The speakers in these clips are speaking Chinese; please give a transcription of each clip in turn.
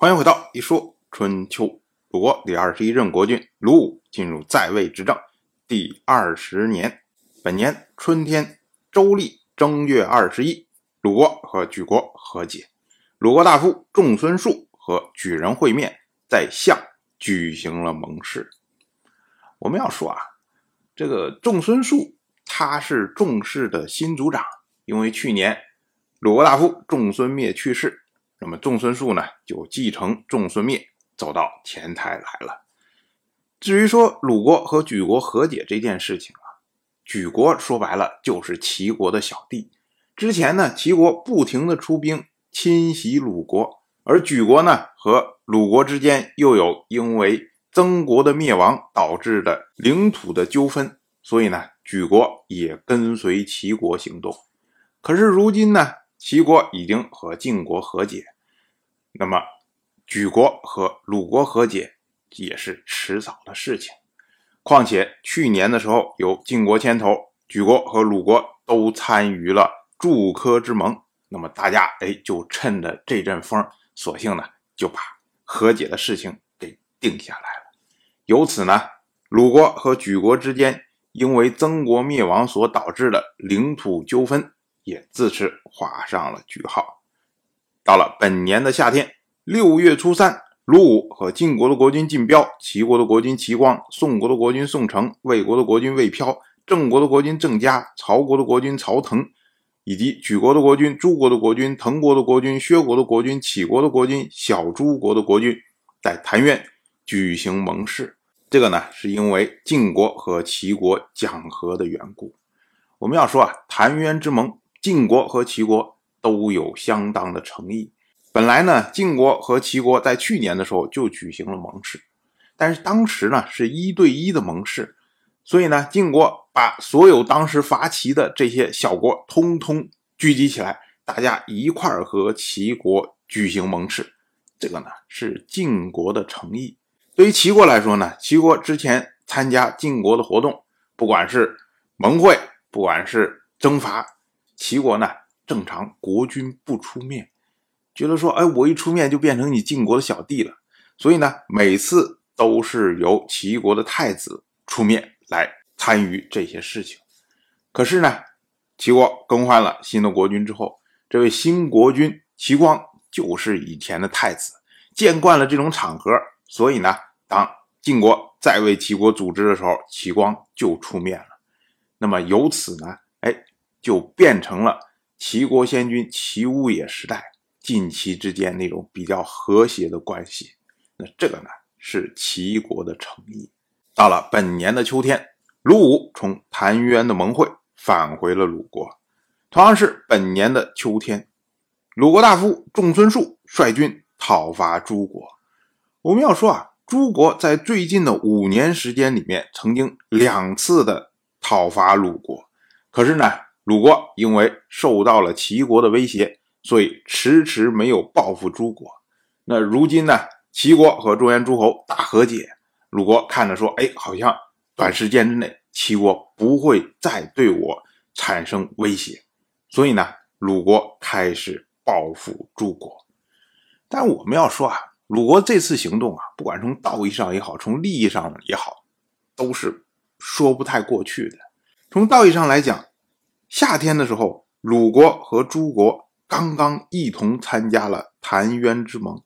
欢迎回到一说春秋。鲁国第二十一任国君鲁武进入在位执政第二十年，本年春天，周历正月二十一，鲁国和莒国和解。鲁国大夫仲孙述和莒人会面，在相举行了盟誓。我们要说啊，这个仲孙述他是仲氏的新族长，因为去年鲁国大夫仲孙灭去世，那么仲孙述呢就继承仲孙灭，走到前台来了。至于说鲁国和莒国和解这件事情啊，莒国说白了就是齐国的小弟。之前呢，齐国不停的出兵侵袭鲁国，而莒国呢和鲁国之间又有因为曾国的灭亡导致的领土的纠纷，所以呢，莒国也跟随齐国行动。可是如今呢，齐国已经和晋国和解，那么莒国和鲁国和解。也是迟早的事情。况且去年的时候，由晋国牵头，莒国和鲁国都参与了祝科之盟。那么大家哎，就趁着这阵风，索性呢就把和解的事情给定下来了。由此呢，鲁国和莒国之间因为曾国灭亡所导致的领土纠纷，也自此画上了句号。到了本年的夏天，六月初三。鲁武和晋国的国君晋彪、齐国的国君齐光、宋国的国君宋城、魏国的国君魏飘、郑国的国君郑嘉、曹国的国君曹腾，以及莒国的国君、诸国的国君、滕国的国君、薛国的国君、杞国的国君、小诸国的国君，在谭渊举行盟誓。这个呢，是因为晋国和齐国讲和的缘故。我们要说啊，谭渊之盟，晋国和齐国都有相当的诚意。本来呢，晋国和齐国在去年的时候就举行了盟誓，但是当时呢是一对一的盟誓，所以呢，晋国把所有当时伐齐的这些小国通通聚集起来，大家一块儿和齐国举行盟誓，这个呢是晋国的诚意。对于齐国来说呢，齐国之前参加晋国的活动，不管是盟会，不管是征伐，齐国呢正常国君不出面。觉得说，哎，我一出面就变成你晋国的小弟了，所以呢，每次都是由齐国的太子出面来参与这些事情。可是呢，齐国更换了新的国君之后，这位新国君齐光就是以前的太子，见惯了这种场合，所以呢，当晋国再为齐国组织的时候，齐光就出面了。那么由此呢，哎，就变成了齐国先君齐武野时代。晋齐之间那种比较和谐的关系，那这个呢是齐国的诚意。到了本年的秋天，鲁武从谭渊的盟会返回了鲁国。同样是本年的秋天，鲁国大夫仲孙述率军讨伐诸国。我们要说啊，诸国在最近的五年时间里面，曾经两次的讨伐鲁国，可是呢，鲁国因为受到了齐国的威胁。所以迟迟没有报复诸国。那如今呢？齐国和中原诸侯大和解，鲁国看着说：“哎，好像短时间之内齐国不会再对我产生威胁。”所以呢，鲁国开始报复诸国。但我们要说啊，鲁国这次行动啊，不管从道义上也好，从利益上也好，都是说不太过去的。从道义上来讲，夏天的时候，鲁国和诸国。刚刚一同参加了澶渊之盟，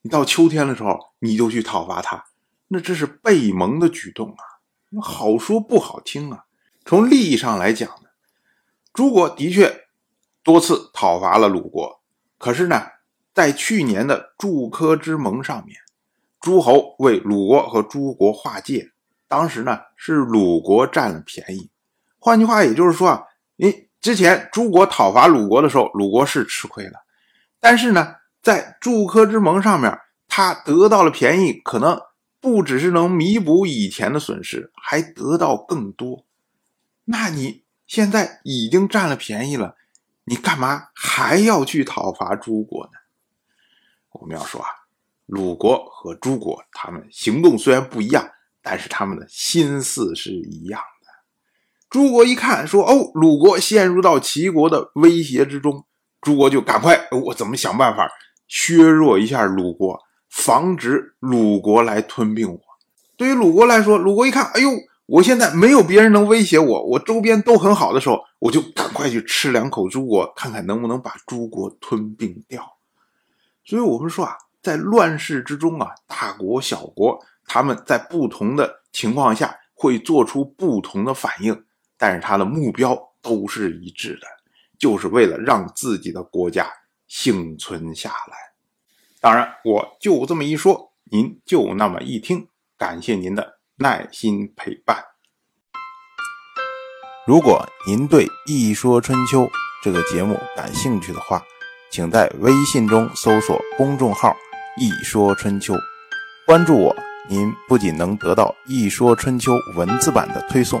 你到秋天的时候你就去讨伐他，那这是背盟的举动啊！好说不好听啊。从利益上来讲呢，诸国的确多次讨伐了鲁国，可是呢，在去年的祝科之盟上面，诸侯为鲁国和诸国划界，当时呢是鲁国占了便宜。换句话也就是说啊，你。之前诸国讨伐鲁国的时候，鲁国是吃亏了，但是呢，在祝科之盟上面，他得到了便宜，可能不只是能弥补以前的损失，还得到更多。那你现在已经占了便宜了，你干嘛还要去讨伐诸国呢？我们要说啊，鲁国和诸国他们行动虽然不一样，但是他们的心思是一样。诸国一看，说：“哦，鲁国陷入到齐国的威胁之中，诸国就赶快，我怎么想办法削弱一下鲁国，防止鲁国来吞并我。对于鲁国来说，鲁国一看，哎呦，我现在没有别人能威胁我，我周边都很好的时候，我就赶快去吃两口诸国，看看能不能把诸国吞并掉。所以，我们说啊，在乱世之中啊，大国小国他们在不同的情况下会做出不同的反应，但是他的目标都是一致的，就是为了让自己的国家幸存下来。当然，我就这么一说，您就那么一听。感谢您的耐心陪伴。如果您对《一说春秋》这个节目感兴趣的话，请在微信中搜索公众号“一说春秋”，关注我。您不仅能得到《一说春秋》文字版的推送，